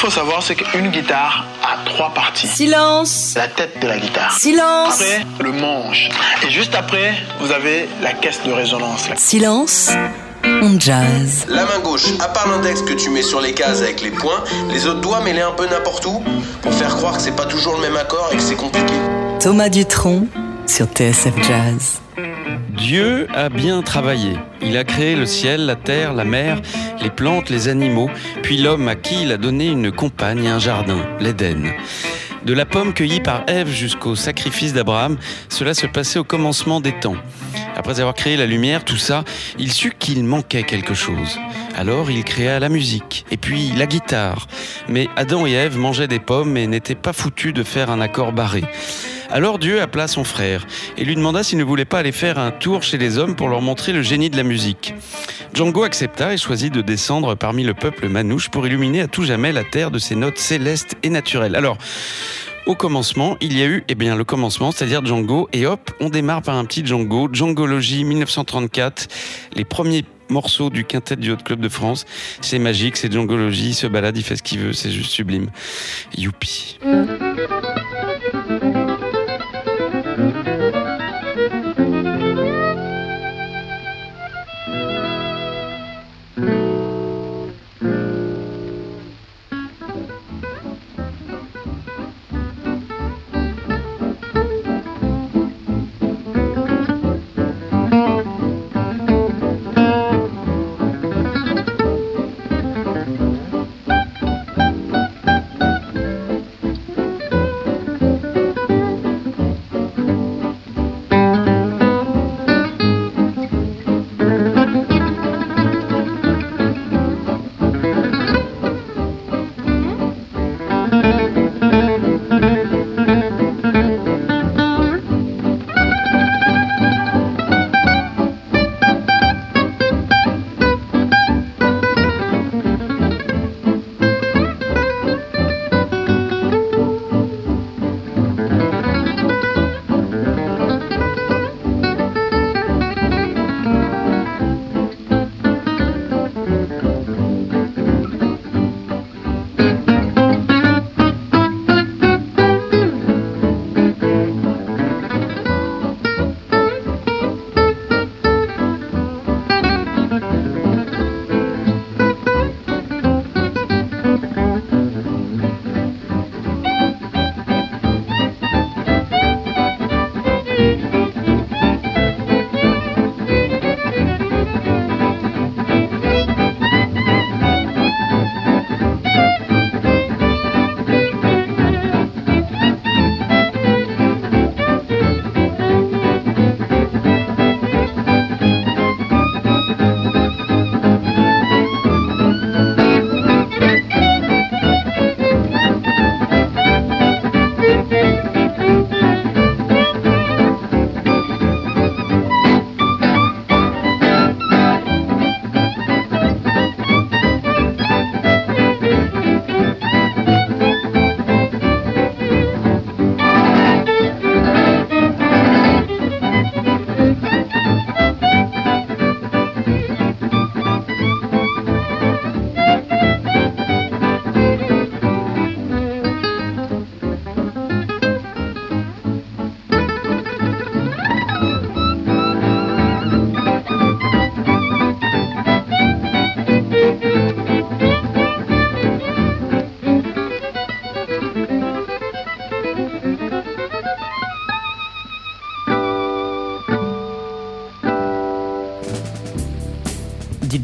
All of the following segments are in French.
faut savoir, c'est qu'une guitare a trois parties. Silence. La tête de la guitare. Silence. Après, le manche. Et juste après, vous avez la caisse de résonance. Silence. On jazz. La main gauche, à part l'index que tu mets sur les cases avec les points, les autres doigts mets-les un peu n'importe où pour faire croire que c'est pas toujours le même accord et que c'est compliqué. Thomas Dutronc sur TSF Jazz. Dieu a bien travaillé. Il a créé le ciel, la terre, la mer, les plantes, les animaux, puis l'homme à qui il a donné une compagne et un jardin, l'Éden. De la pomme cueillie par Ève jusqu'au sacrifice d'Abraham, cela se passait au commencement des temps. Après avoir créé la lumière, tout ça, il sut qu'il manquait quelque chose. Alors il créa la musique, et puis la guitare. Mais Adam et Ève mangeaient des pommes et n'étaient pas foutus de faire un accord barré. Alors Dieu appela son frère et lui demanda s'il ne voulait pas aller faire un tour chez les hommes pour leur montrer le génie de la musique. Django accepta et choisit de descendre parmi le peuple manouche pour illuminer à tout jamais la terre de ses notes célestes et naturelles. Alors, au commencement, il y a eu eh bien, le commencement, c'est-à-dire Django, et hop, on démarre par un petit Django, Djangologie 1934, les premiers morceaux du quintet du Hot Club de France. C'est magique, c'est Djangologie, il se balade, il fait ce qu'il veut, c'est juste sublime. Youpi.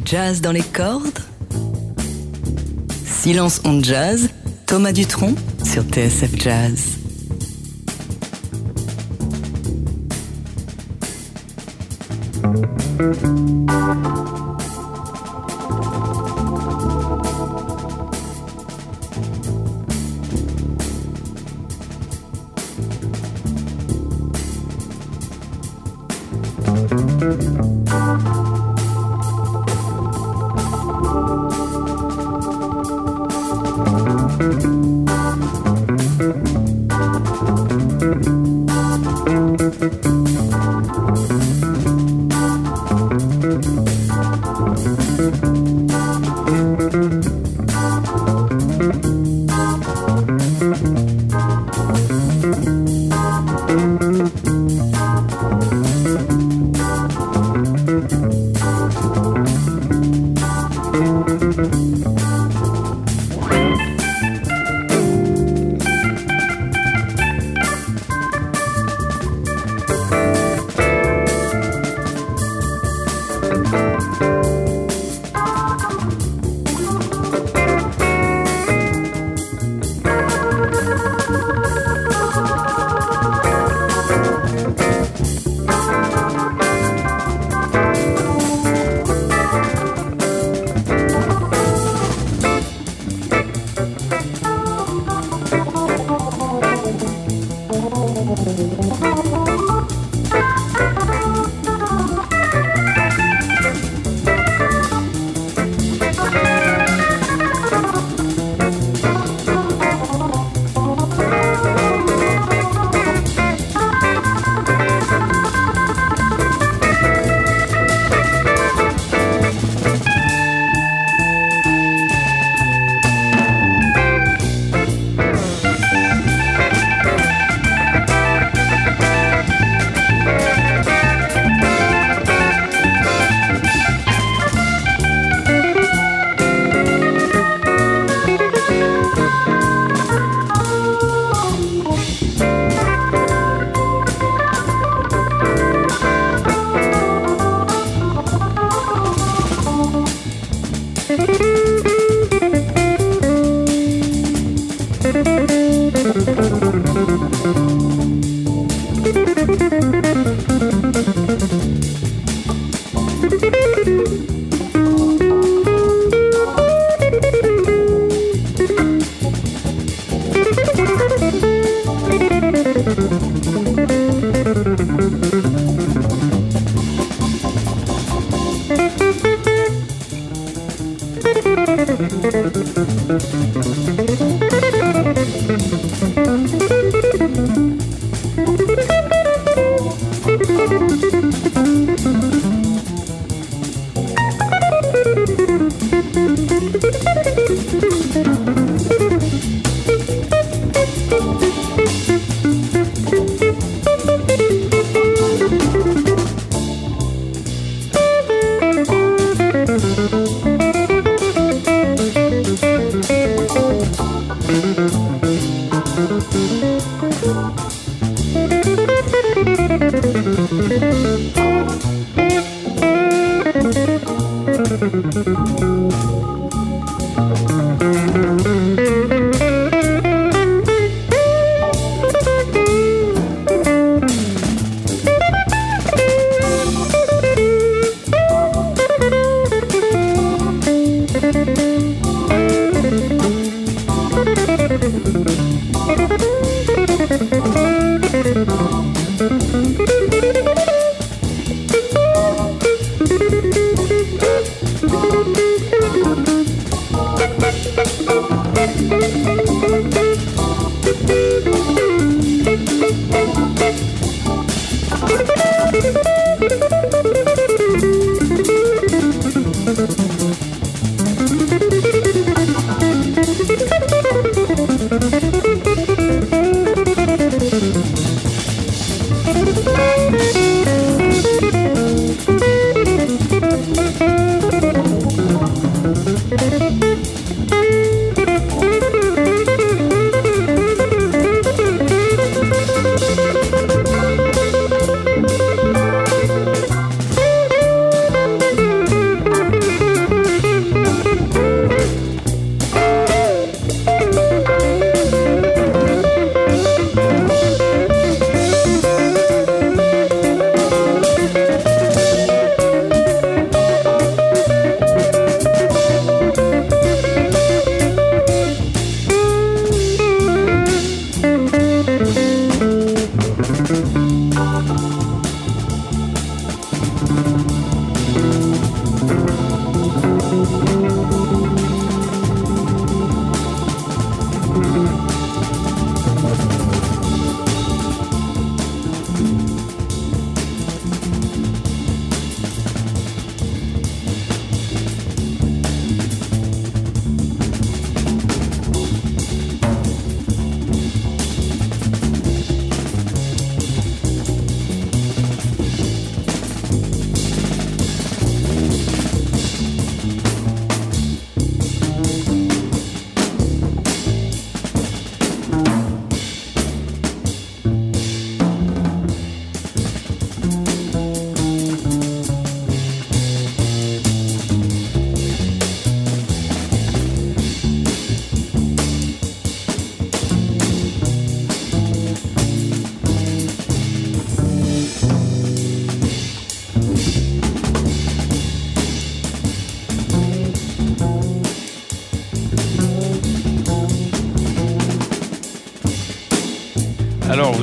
Jazz dans les cordes? Silence on jazz, Thomas Dutronc sur TSF Jazz. Thank you.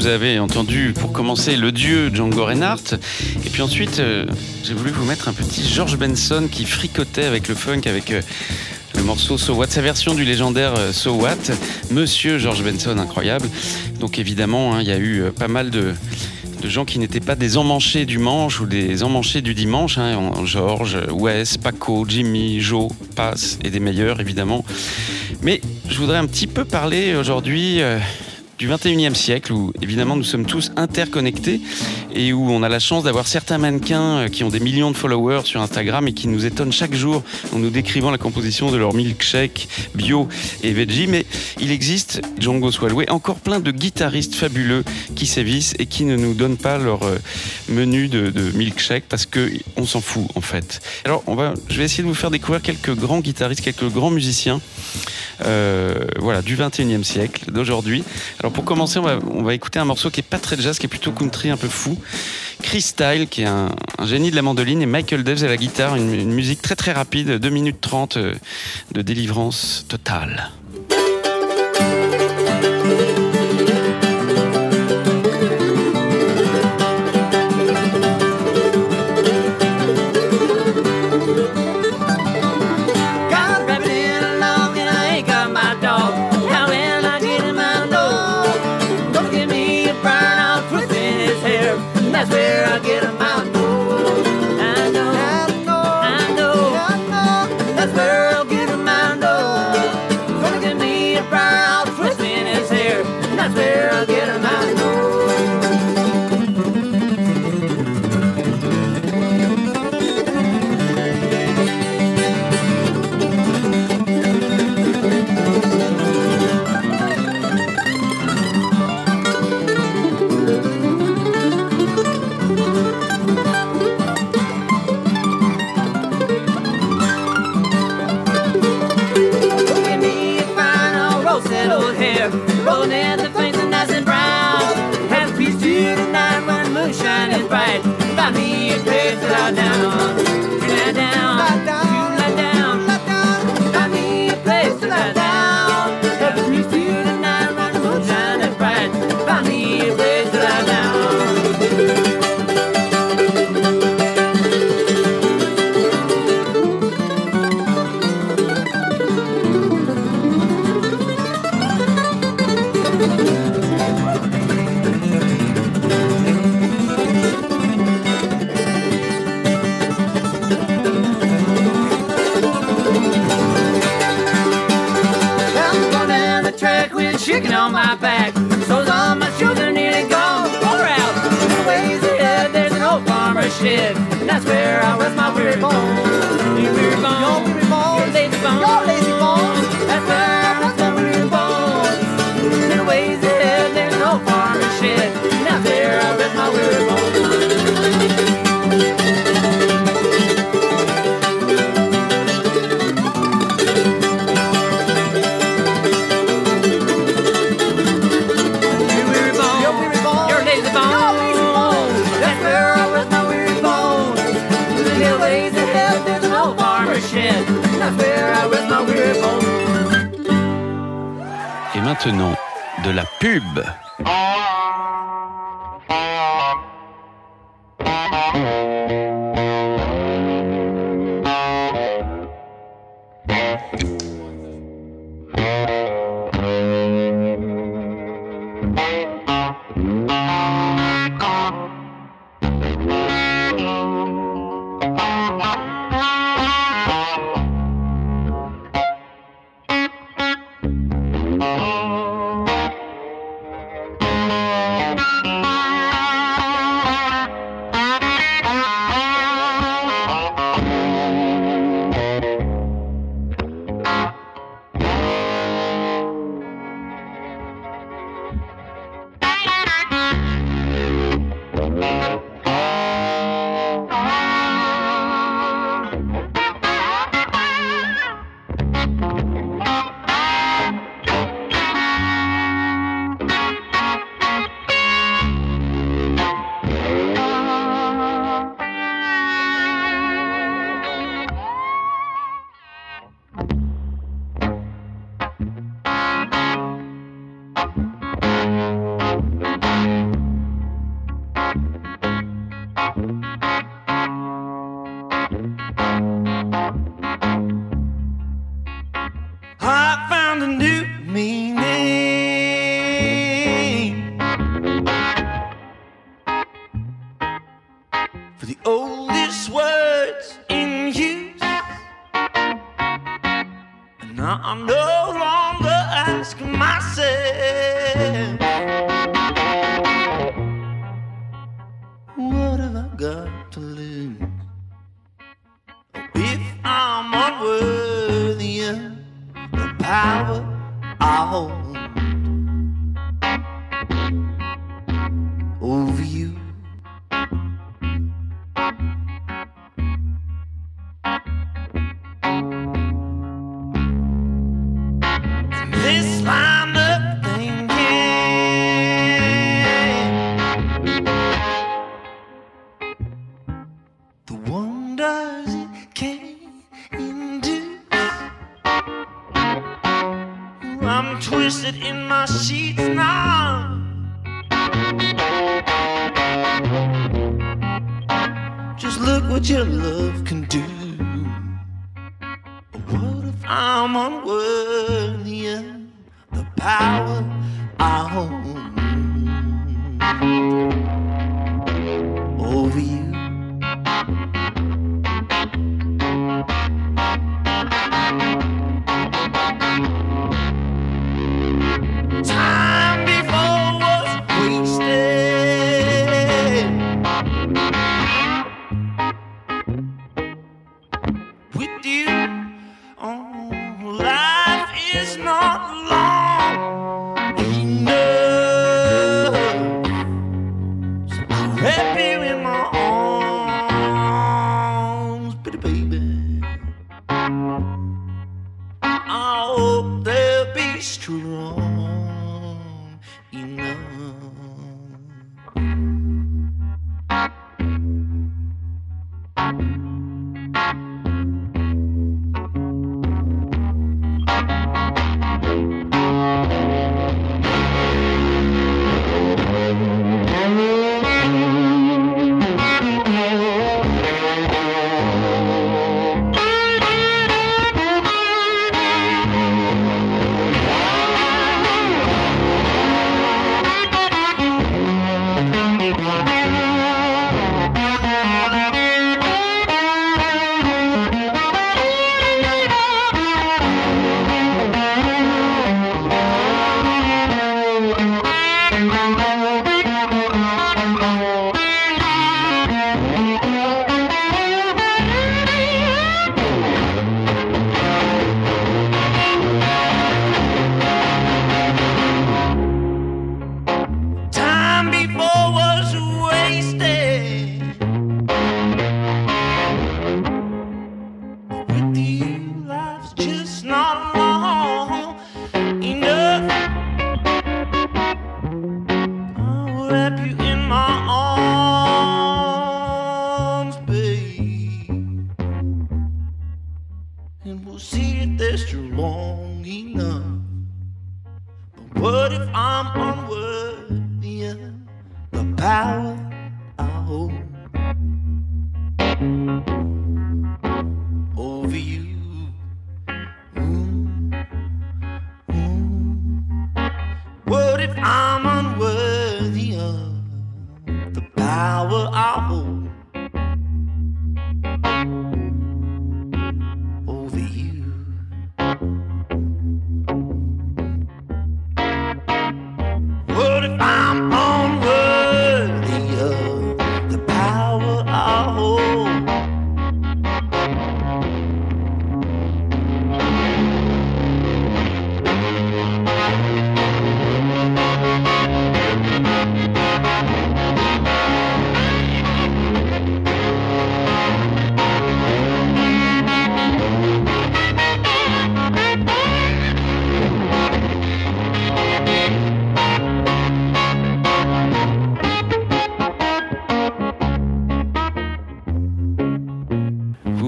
Vous avez entendu pour commencer le dieu Django Reinhardt. Et puis ensuite, euh, j'ai voulu vous mettre un petit George Benson qui fricotait avec le funk, avec euh, le morceau So What, sa version du légendaire euh, So What. Monsieur George Benson, incroyable. Donc évidemment, hein, il y a eu pas mal de, gens qui n'étaient pas des emmanchés du manche ou des emmanchés du dimanche. Hein, George, Wes, Paco, Jimmy, Joe, Pass et des meilleurs évidemment. Mais je voudrais un petit peu parler aujourd'hui du 21e siècle où évidemment nous sommes tous interconnectés et où on a la chance d'avoir certains mannequins euh, qui ont des millions de followers sur Instagram et qui nous étonnent chaque jour en nous décrivant la composition de leur milkshake bio et veggie. Mais il existe, Django Swalway, encore plein de guitaristes fabuleux qui sévissent et qui ne nous donnent pas leur euh, menu de, milkshake parce qu'on s'en fout en fait. Alors on va, je vais essayer de vous faire découvrir quelques grands guitaristes, quelques grands musiciens euh, voilà, du 21e siècle, d'aujourd'hui. Alors pour commencer, on va, écouter un morceau qui est pas très jazz, qui est plutôt country, un peu fou. Chris Style, qui est un, génie de la mandoline, et Michael Devs à la guitare, une, une musique très très rapide, 2 minutes 30 euh, de délivrance totale. Bye. I'm no longer asking myself.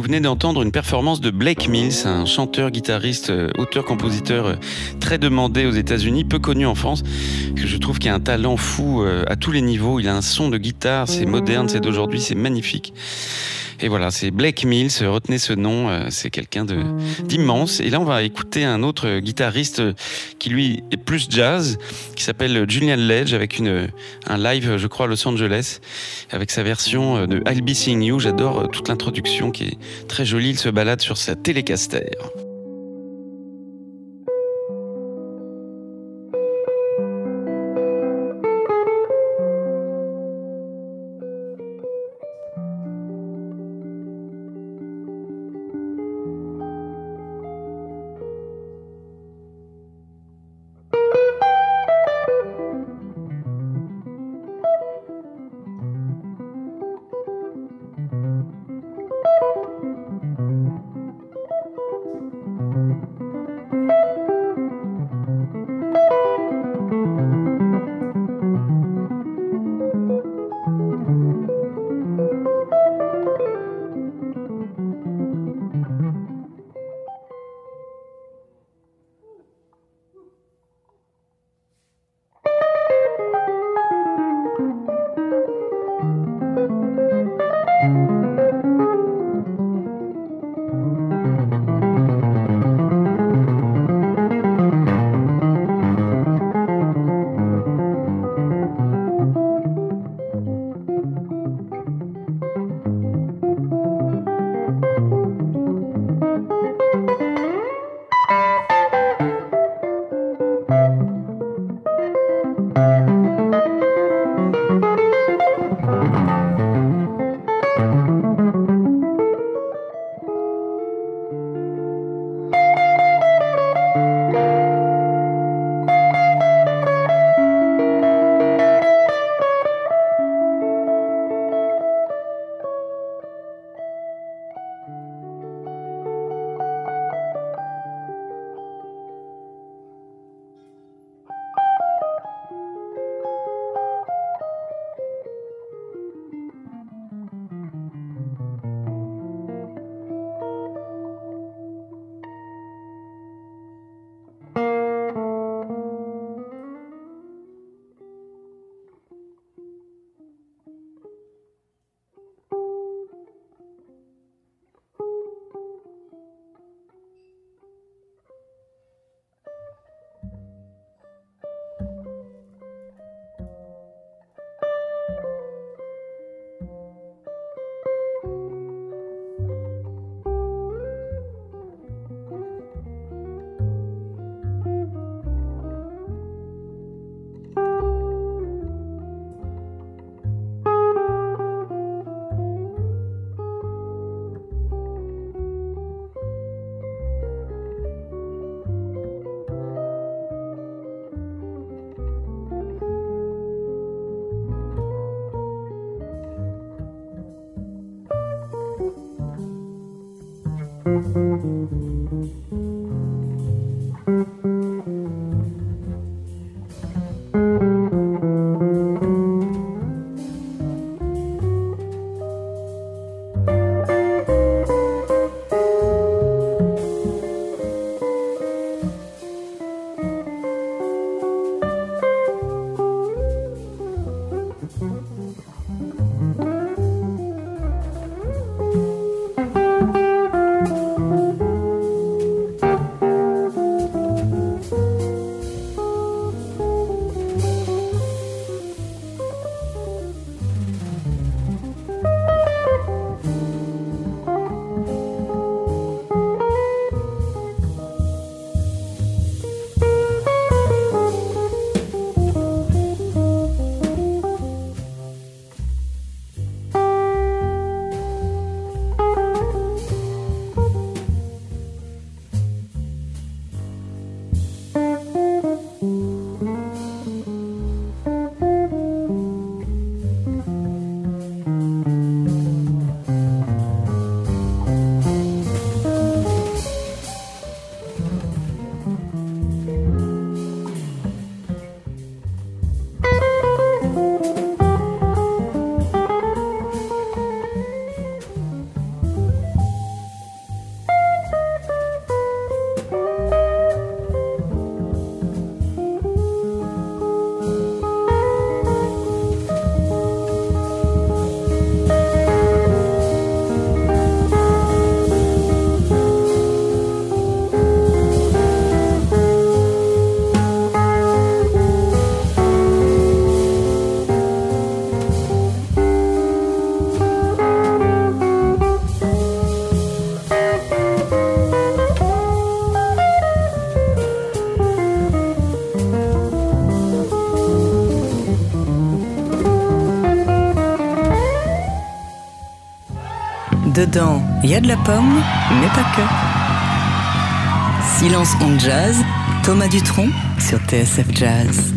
Vous venez d'entendre une performance de Blake Mills, un chanteur, guitariste, euh, auteur, compositeur euh, très demandé aux États-Unis, peu connu en France, que je trouve qui a un talent fou euh, à tous les niveaux. Il a un son de guitare, c'est moderne, c'est d'aujourd'hui, c'est magnifique. Et voilà, c'est Blake Mills, retenez ce nom, euh, c'est quelqu'un d'immense. Et là, on va écouter un autre guitariste qui lui est plus jazz, qui s'appelle Julian Ledge, avec une, un live, je crois, à Los Angeles, avec sa version de I'll Be Seeing You. J'adore toute l'introduction qui est très jolie. Il se balade sur sa télécaster. Dedans, il y a de la pomme, mais pas que. Silence on jazz, Thomas Dutronc sur TSF Jazz.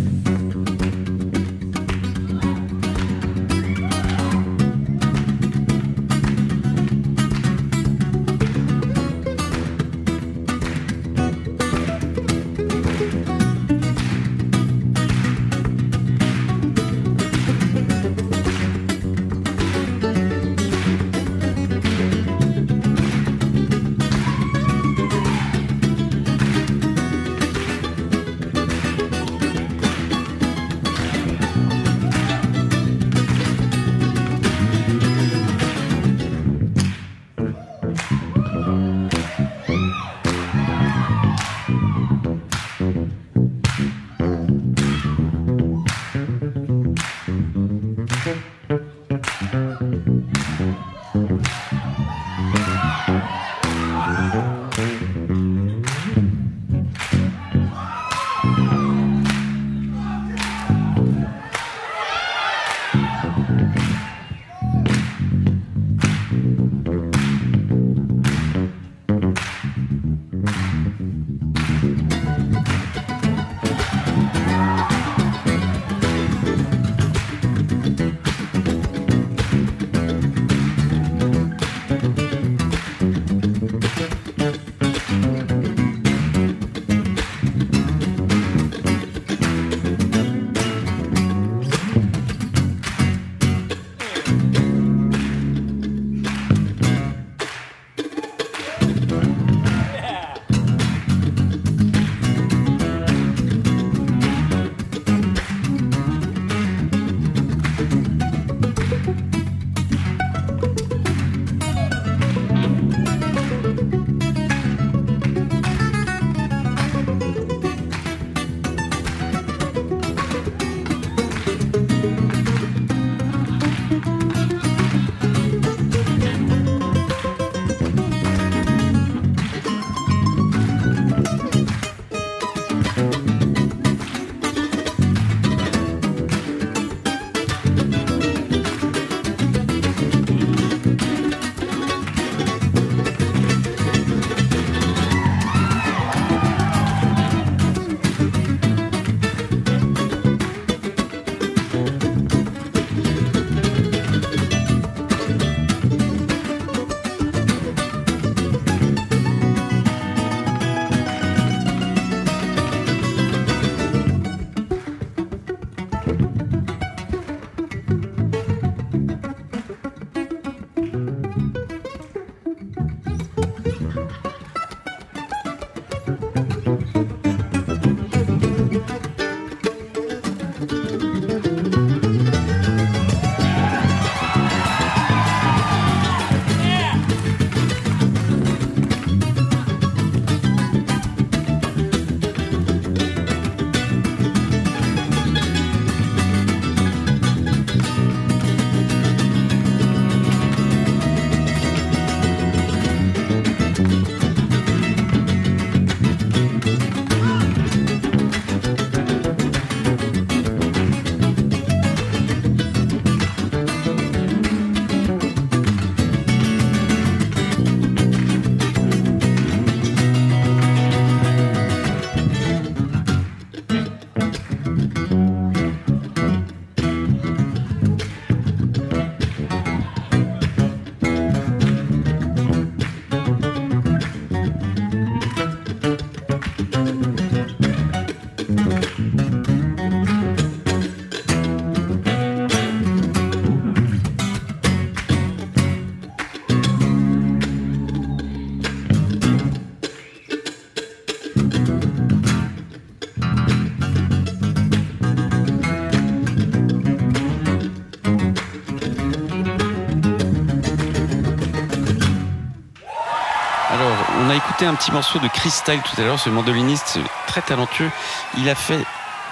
Un petit morceau de Chris tout à l'heure, ce mandoliniste très talentueux. Il a fait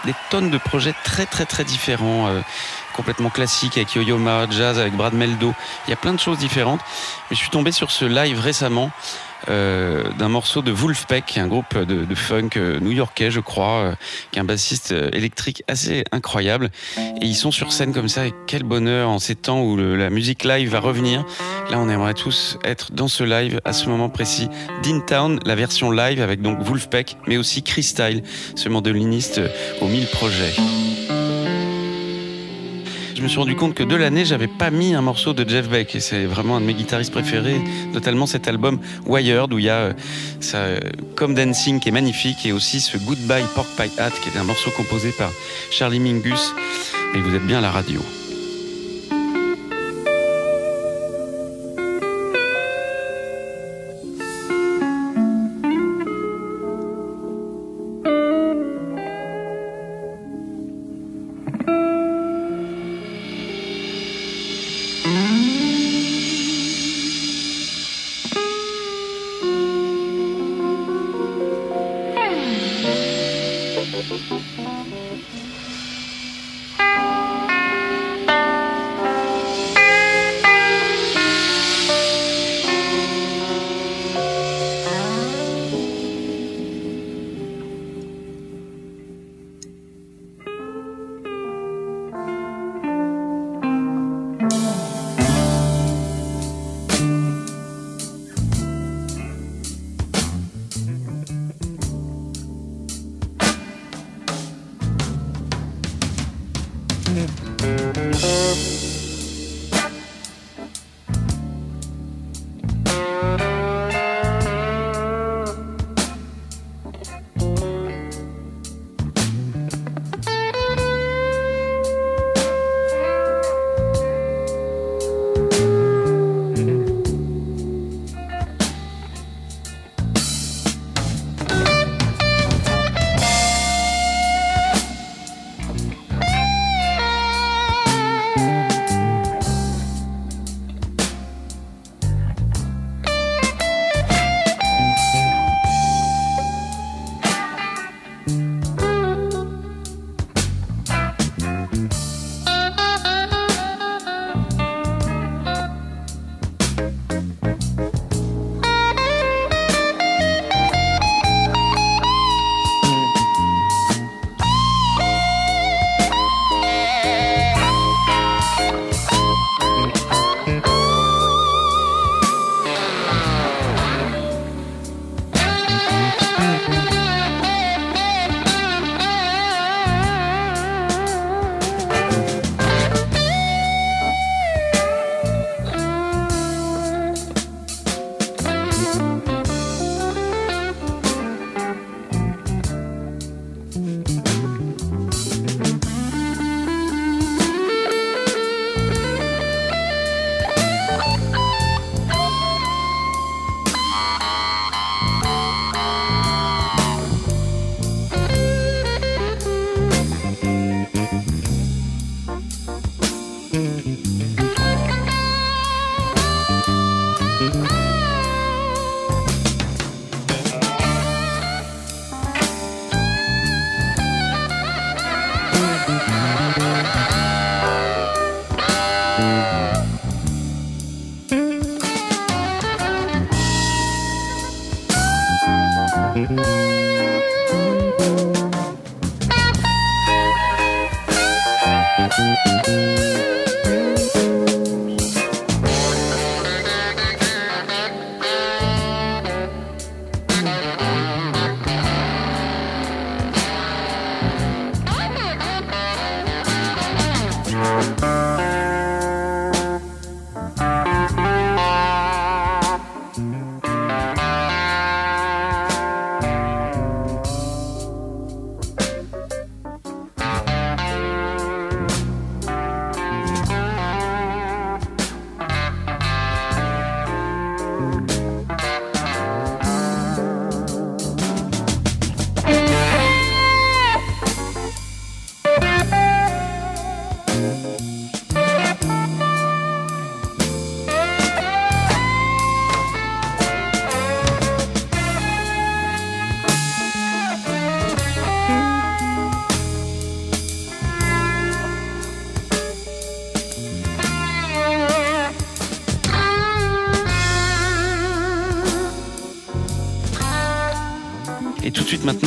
des tonnes de projets très très très différents, euh, complètement classiques avec Yo-Yo Ma, jazz avec Brad Meldo. Il y a plein de choses différentes. Mais je suis tombé sur ce live récemment euh, d'un morceau de Wolfpack, un groupe de, funk euh, new-yorkais, je crois, qui est un bassiste électrique assez incroyable. Et ils sont sur scène comme ça, et quel bonheur en ces temps où la musique live va revenir Là, on aimerait tous être dans ce live à ce moment précis. Dean Town, la version live avec donc Wolfpack, mais aussi Chris Style, ce mandoliniste aux mille projets. Je me suis rendu compte que de l'année, j'avais pas mis un morceau de Jeff Beck et c'est vraiment un de mes guitaristes préférés, notamment cet album Wired où il y a euh, ça, euh, Comme Dancing qui est magnifique et aussi ce Goodbye Pork Pie Hat qui est un morceau composé par Charlie Mingus. Et vous êtes bien à la radio.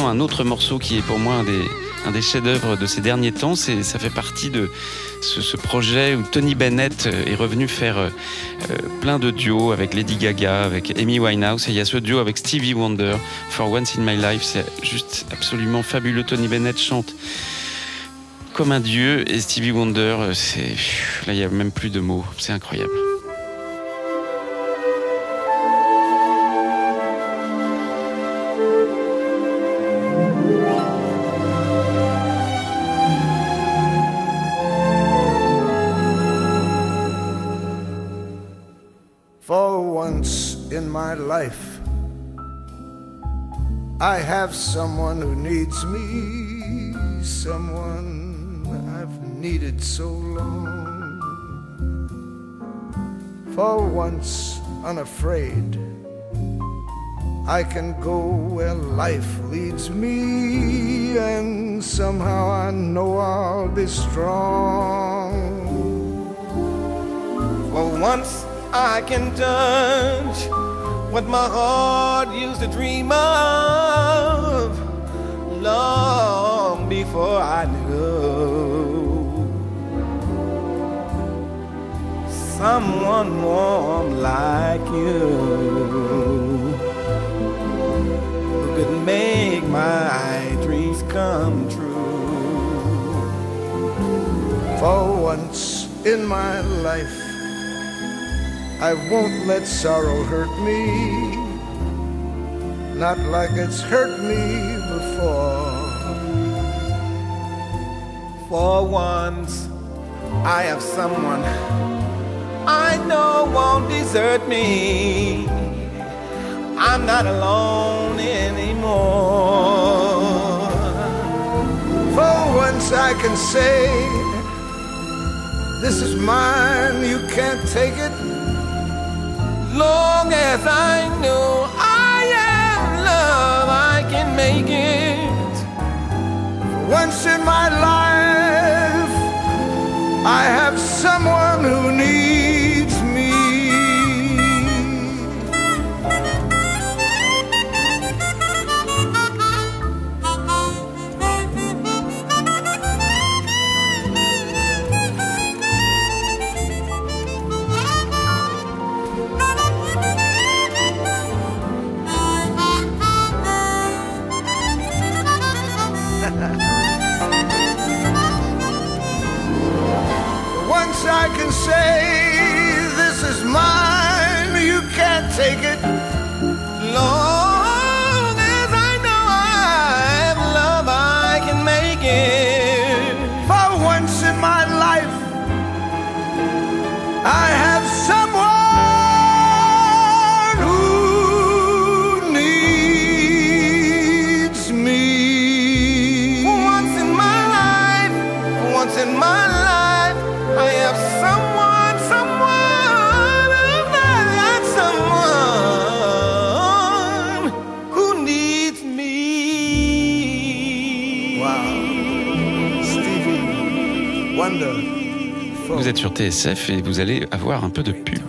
Un autre morceau qui est pour moi un des chefs-d'œuvre de ces derniers temps. Ça fait partie de ce, projet où Tony Bennett est revenu faire euh, plein de duos avec Lady Gaga, avec Amy Winehouse. Et il y a ce duo avec Stevie Wonder, For Once in My Life. C'est juste absolument fabuleux. Tony Bennett chante comme un dieu et Stevie Wonder, c'est là il y a même plus de mots. C'est incroyable. I have someone who needs me, someone I've needed so long. For once unafraid, I can go where life leads me, and somehow I know I'll be strong. For once I can touch what my heart used to dream of long before I knew someone warm like you who could make my dreams come true. For once in my life, I won't let sorrow hurt me, not like it's hurt me before. For once, I have someone I know won't desert me. I'm not alone anymore. For once, I can say, This is mine, you can't take it long as I know I am love, I can make it. Once in my life, sur TSF et vous allez avoir un peu de pub.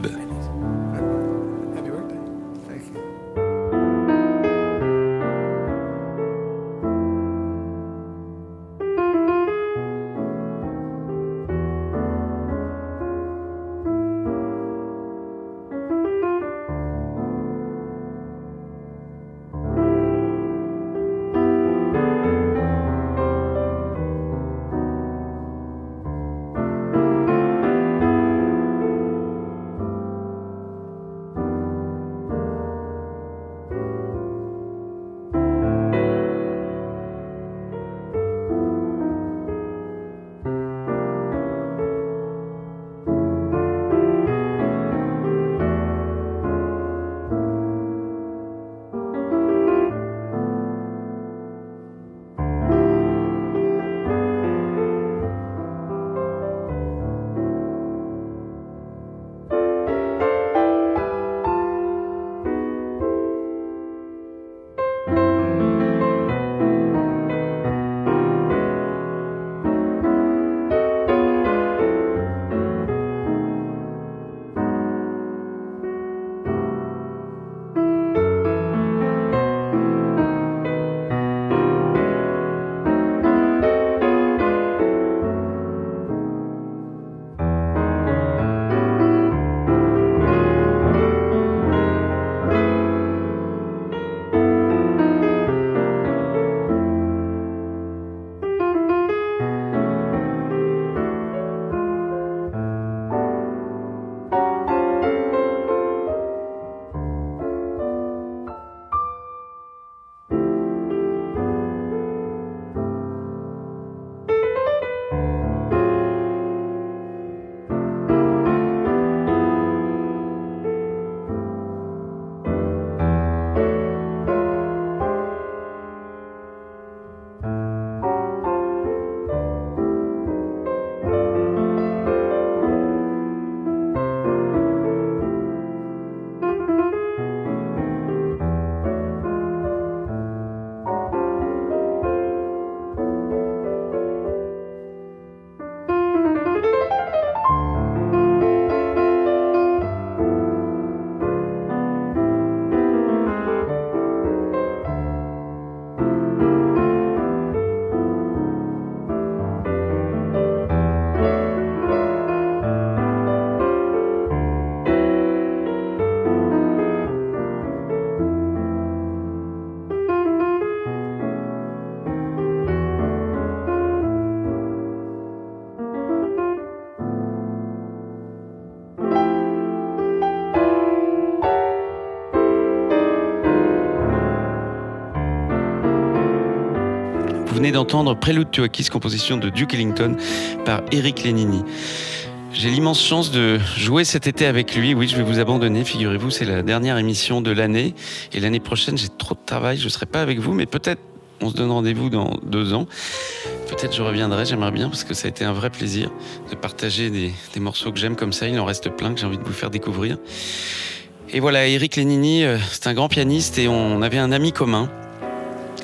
Venez d'entendre Prélude Kiss, composition de Duke Ellington par Eric Lenini. J'ai l'immense chance de jouer cet été avec lui. Oui, je vais vous abandonner, figurez-vous, c'est la dernière émission de l'année. Et l'année prochaine, j'ai trop de travail, je ne serai pas avec vous, mais peut-être on se donne rendez-vous dans deux ans. Peut-être je reviendrai, j'aimerais bien, parce que ça a été un vrai plaisir de partager des, des morceaux que j'aime comme ça. Il en reste plein que j'ai envie de vous faire découvrir. Et voilà, Eric Lenini, euh, c'est un grand pianiste et on avait un ami commun.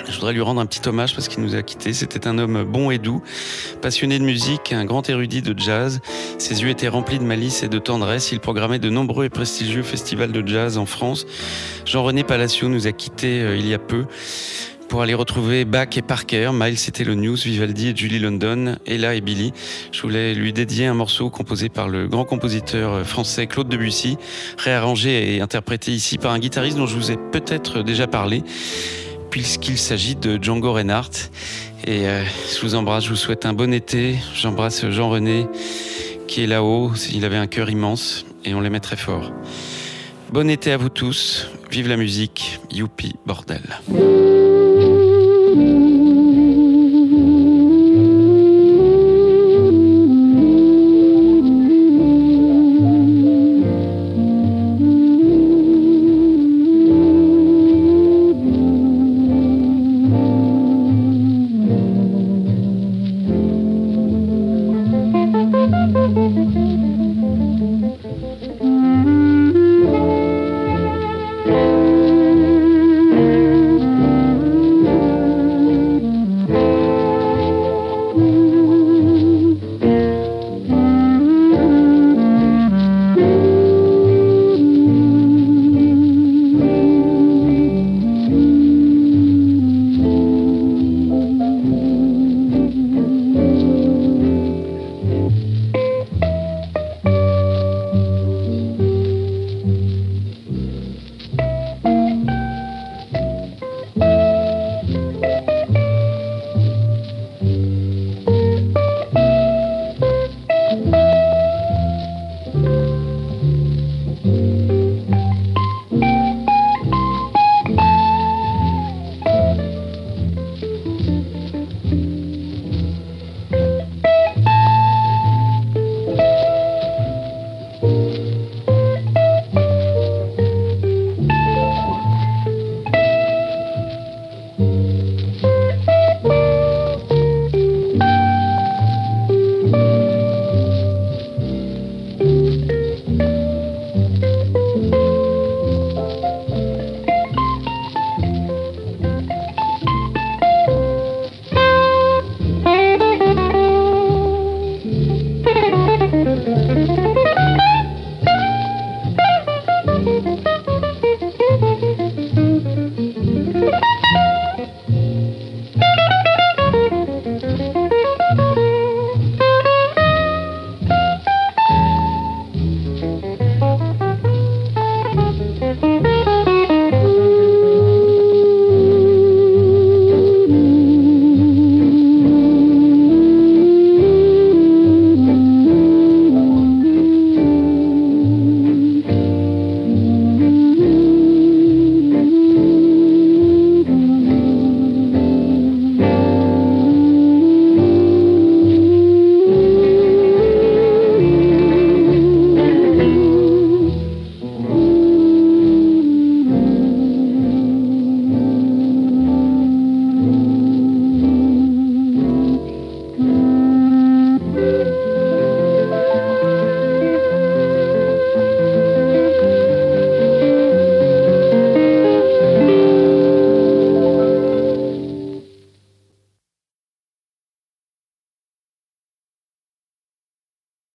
Je voudrais lui rendre un petit hommage parce qu'il nous a quittés. C'était un homme bon et doux, passionné de musique, un grand érudit de jazz. Ses yeux étaient remplis de malice et de tendresse. Il programmait de nombreux et prestigieux festivals de jazz en France. Jean-René Palacio nous a quittés euh, il y a peu pour aller retrouver Bach et Parker, Miles c'était le News, Vivaldi et Julie London, Ella et Billy. Je voulais lui dédier un morceau composé par le grand compositeur euh, français Claude Debussy, réarrangé et interprété ici par un guitariste dont je vous ai peut-être déjà parlé, puisqu'il s'agit de Django Reinhardt. Et euh, je vous embrasse, je vous souhaite un bon été. J'embrasse Jean-René qui est là-haut. Il avait un cœur immense et on l'aimait très fort. Bon été à vous tous. Vive la musique. Youpi, bordel.